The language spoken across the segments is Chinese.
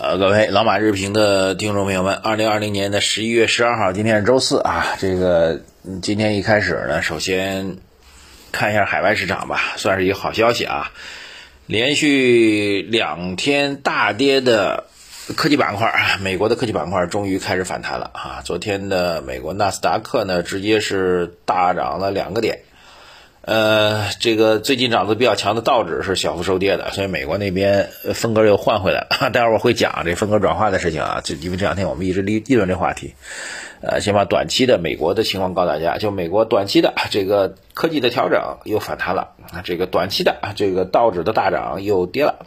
呃，各位老马日评的听众朋友们，二零二零年的十一月十二号，今天是周四啊。这个今天一开始呢，首先看一下海外市场吧，算是一个好消息啊。连续两天大跌的科技板块，美国的科技板块终于开始反弹了啊。昨天的美国纳斯达克呢，直接是大涨了两个点。呃，这个最近涨得比较强的道指是小幅收跌的，所以美国那边风格又换回来了。待会儿我会讲这风格转化的事情啊，就因为这两天我们一直议议论这话题。呃，先把短期的美国的情况告诉大家，就美国短期的这个科技的调整又反弹了啊，这个短期的这个道指的大涨又跌了。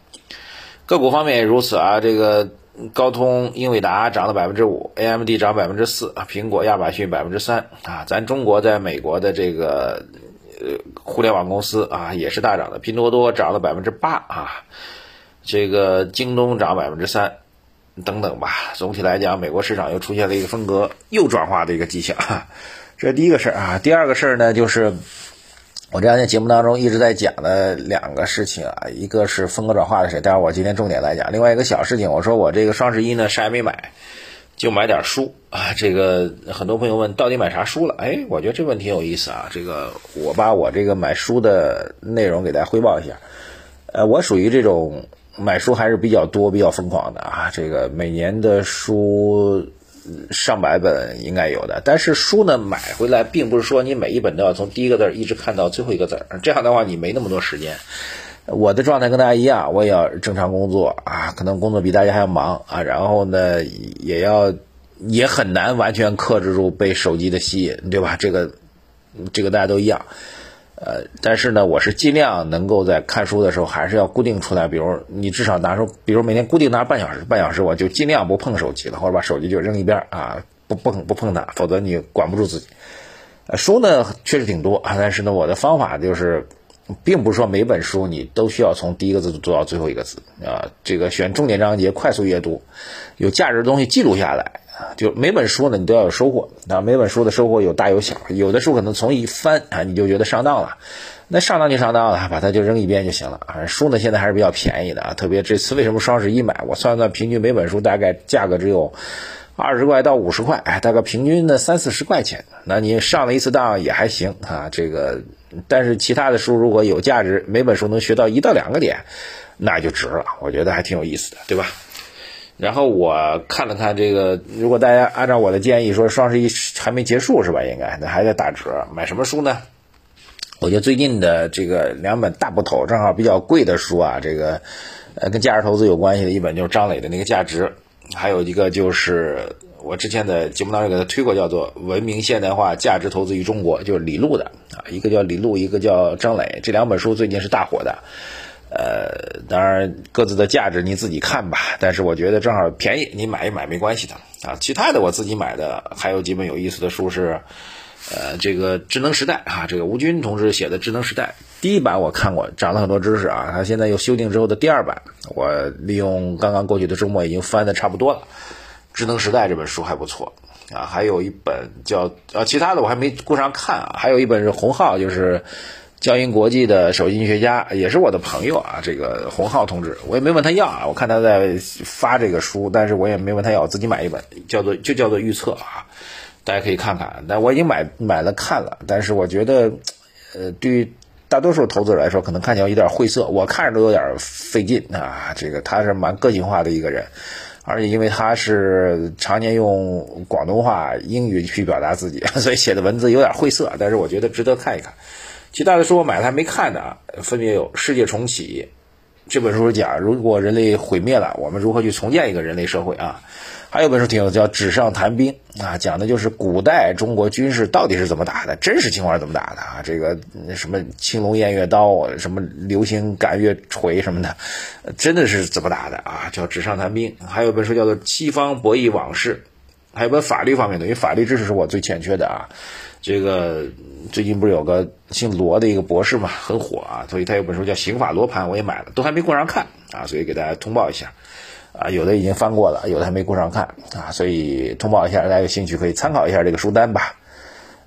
个股方面也如此啊，这个高通、英伟达涨了百分之五，AMD 涨百分之四，苹果、亚马逊百分之三啊，咱中国在美国的这个。呃，互联网公司啊也是大涨的，拼多多涨了百分之八啊，这个京东涨百分之三，等等吧。总体来讲，美国市场又出现了一个风格又转化的一个迹象，这是第一个事儿啊。第二个事儿呢，就是我这两天节目当中一直在讲的两个事情啊，一个是风格转化的事，待会儿我今天重点来讲。另外一个小事情，我说我这个双十一呢啥也没买。就买点书啊，这个很多朋友问到底买啥书了？哎，我觉得这问题有意思啊。这个我把我这个买书的内容给大家汇报一下。呃，我属于这种买书还是比较多、比较疯狂的啊。这个每年的书上百本应该有的，但是书呢买回来，并不是说你每一本都要从第一个字一直看到最后一个字，这样的话你没那么多时间。我的状态跟大家一样，我也要正常工作啊，可能工作比大家还要忙啊，然后呢，也要也很难完全克制住被手机的吸引，对吧？这个这个大家都一样，呃，但是呢，我是尽量能够在看书的时候还是要固定出来，比如你至少拿出，比如每天固定拿半小时，半小时我就尽量不碰手机了，或者把手机就扔一边啊，不不不碰它，否则你管不住自己。书呢确实挺多啊，但是呢，我的方法就是。并不是说每本书你都需要从第一个字读到最后一个字啊，这个选重点章节快速阅读，有价值的东西记录下来啊，就每本书呢你都要有收获啊，每本书的收获有大有小，有的书可能从一翻啊你就觉得上当了，那上当就上当了，把它就扔一边就行了啊。书呢现在还是比较便宜的啊，特别这次为什么双十一买，我算算平均每本书大概价格只有二十块到五十块，哎，大概平均的三四十块钱，那你上了一次当也还行啊，这个。但是其他的书如果有价值，每本书能学到一到两个点，那就值了。我觉得还挺有意思的，对吧？然后我看了看这个，如果大家按照我的建议说，双十一还没结束是吧？应该那还在打折，买什么书呢？我觉得最近的这个两本大部头，正好比较贵的书啊，这个呃跟价值投资有关系的一本就是张磊的那个价值，还有一个就是。我之前的节目当中给他推过，叫做《文明现代化价值投资与中国》，就是李路的啊，一个叫李路，一个叫张磊，这两本书最近是大火的。呃，当然各自的价值你自己看吧，但是我觉得正好便宜，你买一买没关系的啊。其他的我自己买的还有几本有意思的书是，呃，这个《智能时代》啊，这个吴军同志写的《智能时代》第一版我看过，长了很多知识啊。他现在又修订之后的第二版，我利用刚刚过去的周末已经翻的差不多了。智能时代这本书还不错啊，还有一本叫呃，其他的我还没顾上看啊。还有一本是洪浩，就是交银国际的首席经济学家，也是我的朋友啊。这个洪浩同志，我也没问他要啊。我看他在发这个书，但是我也没问他要，自己买一本，叫做就叫做预测啊，大家可以看看。但我已经买买了看了，但是我觉得，呃，对于大多数投资者来说，可能看起来有点晦涩，我看着都有点费劲啊。这个他是蛮个性化的一个人。而且因为他是常年用广东话、英语去表达自己，所以写的文字有点晦涩，但是我觉得值得看一看。其他的书我买了还没看呢，分别有《世界重启》这本书讲如果人类毁灭了，我们如何去重建一个人类社会啊。还有本书挺有叫《纸上谈兵》啊，讲的就是古代中国军事到底是怎么打的，真实情况是怎么打的啊？这个什么青龙偃月刀，什么流星赶月锤什么的，真的是怎么打的啊？叫《纸上谈兵》。还有本书叫做《西方博弈往事》，还有本法律方面的，因为法律知识是我最欠缺的啊。这个最近不是有个姓罗的一个博士嘛，很火啊，所以他有本书叫《刑法罗盘》，我也买了，都还没顾上看啊，所以给大家通报一下。啊，有的已经翻过了，有的还没顾上看啊，所以通报一下，大家有兴趣可以参考一下这个书单吧。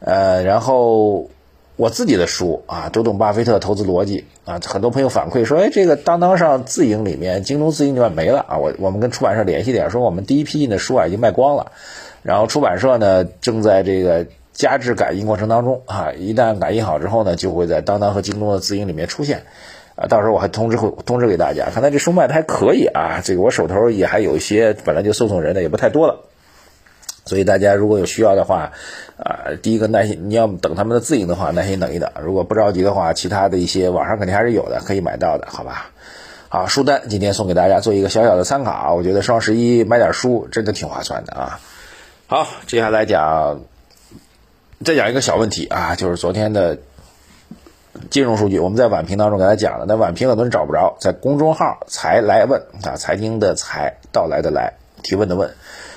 呃，然后我自己的书啊，读懂巴菲特投资逻辑啊，很多朋友反馈说，哎，这个当当上自营里面，京东自营里面没了啊。我我们跟出版社联系点，说我们第一批印的书啊已经卖光了，然后出版社呢正在这个加制改印过程当中啊，一旦改印好之后呢，就会在当当和京东的自营里面出现啊。到时候我还通知会通知给大家，看来这书卖的还可以啊。这个我手头也还有一些本来就送送人的，也不太多了。所以大家如果有需要的话，啊，第一个耐心，你要等他们的自营的话，耐心等一等。如果不着急的话，其他的一些网上肯定还是有的，可以买到的，好吧？好，书单今天送给大家做一个小小的参考，我觉得双十一买点书真的挺划算的啊。好，接下来讲，再讲一个小问题啊，就是昨天的金融数据，我们在晚评当中给大家讲了，那晚评很多人找不着，在公众号才来问啊，财经的财，到来的来，提问的问。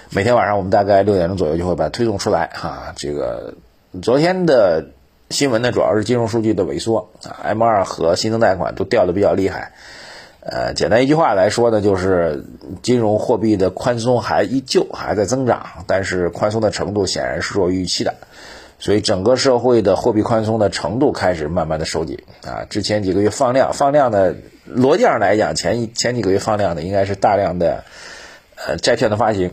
每天晚上我们大概六点钟左右就会把它推送出来哈。这个昨天的新闻呢，主要是金融数据的萎缩啊，M 二和新增贷款都掉的比较厉害。呃，简单一句话来说呢，就是金融货币的宽松还依旧还在增长，但是宽松的程度显然是弱于预期的。所以整个社会的货币宽松的程度开始慢慢的收紧啊。之前几个月放量，放量的逻辑上来讲，前前几个月放量的应该是大量的呃债券的发行。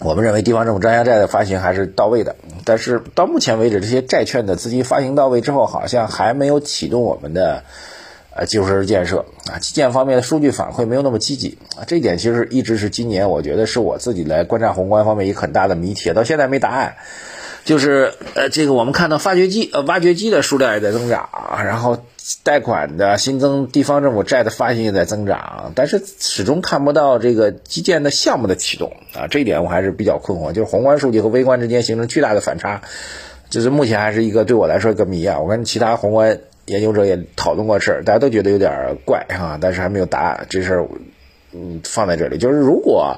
我们认为地方政府专项债的发行还是到位的，但是到目前为止，这些债券的资金发行到位之后，好像还没有启动我们的呃基础设施建设啊，基建方面的数据反馈没有那么积极啊，这一点其实一直是今年我觉得是我自己来观察宏观方面一个很大的谜题，到现在没答案。就是呃，这个我们看到发掘机呃挖掘机的数量也在增长，然后贷款的新增地方政府债的发行也在增长，但是始终看不到这个基建的项目的启动啊，这一点我还是比较困惑，就是宏观数据和微观之间形成巨大的反差，就是目前还是一个对我来说一个谜啊。我跟其他宏观研究者也讨论过事儿，大家都觉得有点怪啊，但是还没有答案，这事儿嗯放在这里，就是如果。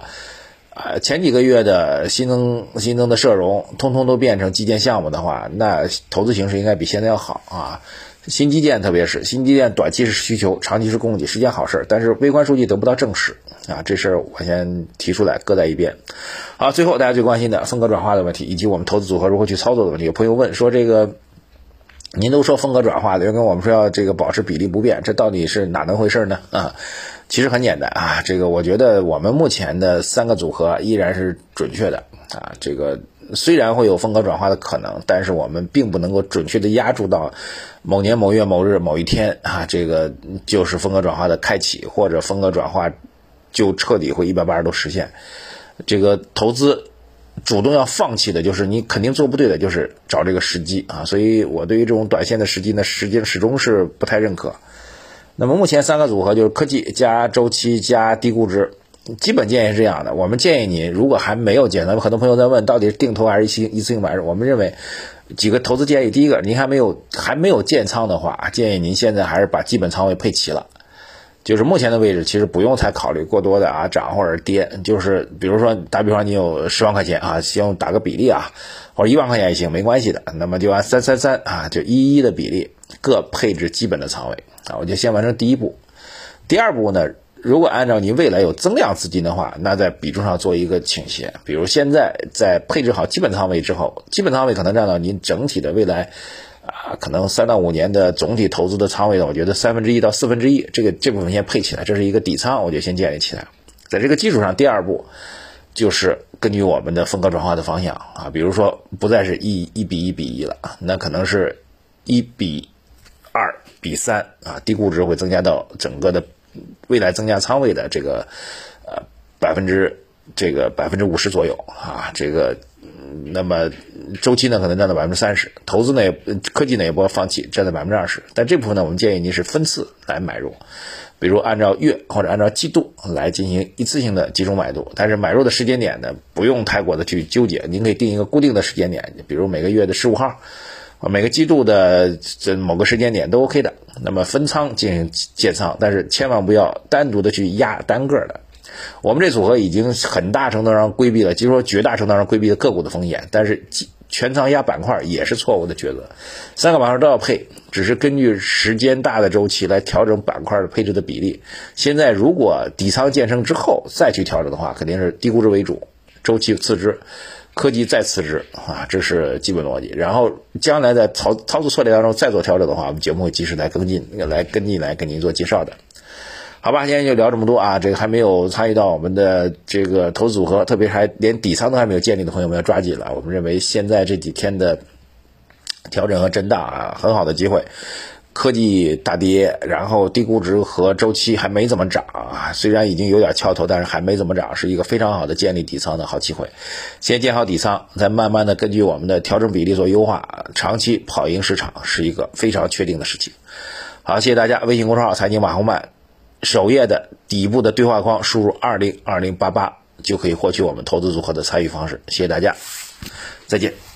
啊，前几个月的新增新增的社融，通通都变成基建项目的话，那投资形势应该比现在要好啊。新基建特别是新基建，短期是需求，长期是供给，是件好事。但是微观数据得不到证实啊，这事儿我先提出来，搁在一边。好，最后大家最关心的风格转化的问题，以及我们投资组合如何去操作的问题。有朋友问说，这个您都说风格转化了，又跟我们说要这个保持比例不变，这到底是哪能回事呢？啊？其实很简单啊，这个我觉得我们目前的三个组合依然是准确的啊。这个虽然会有风格转化的可能，但是我们并不能够准确的压住到某年某月某日某一天啊，这个就是风格转化的开启，或者风格转化就彻底会一百八十度实现。这个投资主动要放弃的就是你肯定做不对的，就是找这个时机啊。所以我对于这种短线的时机呢，实际始终是不太认可。那么目前三个组合就是科技加周期加低估值，基本建议是这样的。我们建议你，如果还没有建，那么很多朋友在问，到底是定投还是一次一次性买入？我们认为几个投资建议，第一个，您还没有还没有建仓的话，建议您现在还是把基本仓位配齐了。就是目前的位置，其实不用太考虑过多的啊涨或者跌。就是比如说打比方，你有十万块钱啊，先打个比例啊，或者一万块钱也行，没关系的。那么就按三三三啊，就一一的比例各配置基本的仓位。啊，我就先完成第一步，第二步呢，如果按照你未来有增量资金的话，那在比重上做一个倾斜。比如现在在配置好基本仓位之后，基本仓位可能占到您整体的未来啊，可能三到五年的总体投资的仓位呢，我觉得三分之一到四分之一，这个这部分先配起来，这是一个底仓，我就先建立起来。在这个基础上，第二步就是根据我们的风格转化的方向啊，比如说不再是一一比一比一了，那可能是一比。二比三啊，低估值会增加到整个的未来增加仓位的这个呃百分之这个百分之五十左右啊，这个那么周期呢可能占到百分之三十，投资呢科技呢也不要放弃，占到百分之二十。但这部分呢，我们建议您是分次来买入，比如按照月或者按照季度来进行一次性的集中买入。但是买入的时间点呢，不用太过的去纠结，您可以定一个固定的时间点，比如每个月的十五号。每个季度的这某个时间点都 OK 的，那么分仓进行建仓，但是千万不要单独的去压单个的。我们这组合已经很大程度上规避了，就是说绝大程度上规避了个股的风险，但是全仓压板块也是错误的抉择。三个板块都要配，只是根据时间大的周期来调整板块的配置的比例。现在如果底仓建成之后再去调整的话，肯定是低估值为主，周期次之。科技再辞职啊，这是基本逻辑。然后将来在操操作策略当中再做调整的话，我们节目会及时来跟进，来跟进来给您做介绍的。好吧，今天就聊这么多啊！这个还没有参与到我们的这个投资组合，特别还连底仓都还没有建立的朋友们要抓紧了。我们认为现在这几天的调整和震荡啊，很好的机会。科技大跌，然后低估值和周期还没怎么涨啊，虽然已经有点翘头，但是还没怎么涨，是一个非常好的建立底仓的好机会。先建好底仓，再慢慢的根据我们的调整比例做优化，长期跑赢市场是一个非常确定的事情。好，谢谢大家。微信公众号财经马红漫首页的底部的对话框输入二零二零八八就可以获取我们投资组合的参与方式。谢谢大家，再见。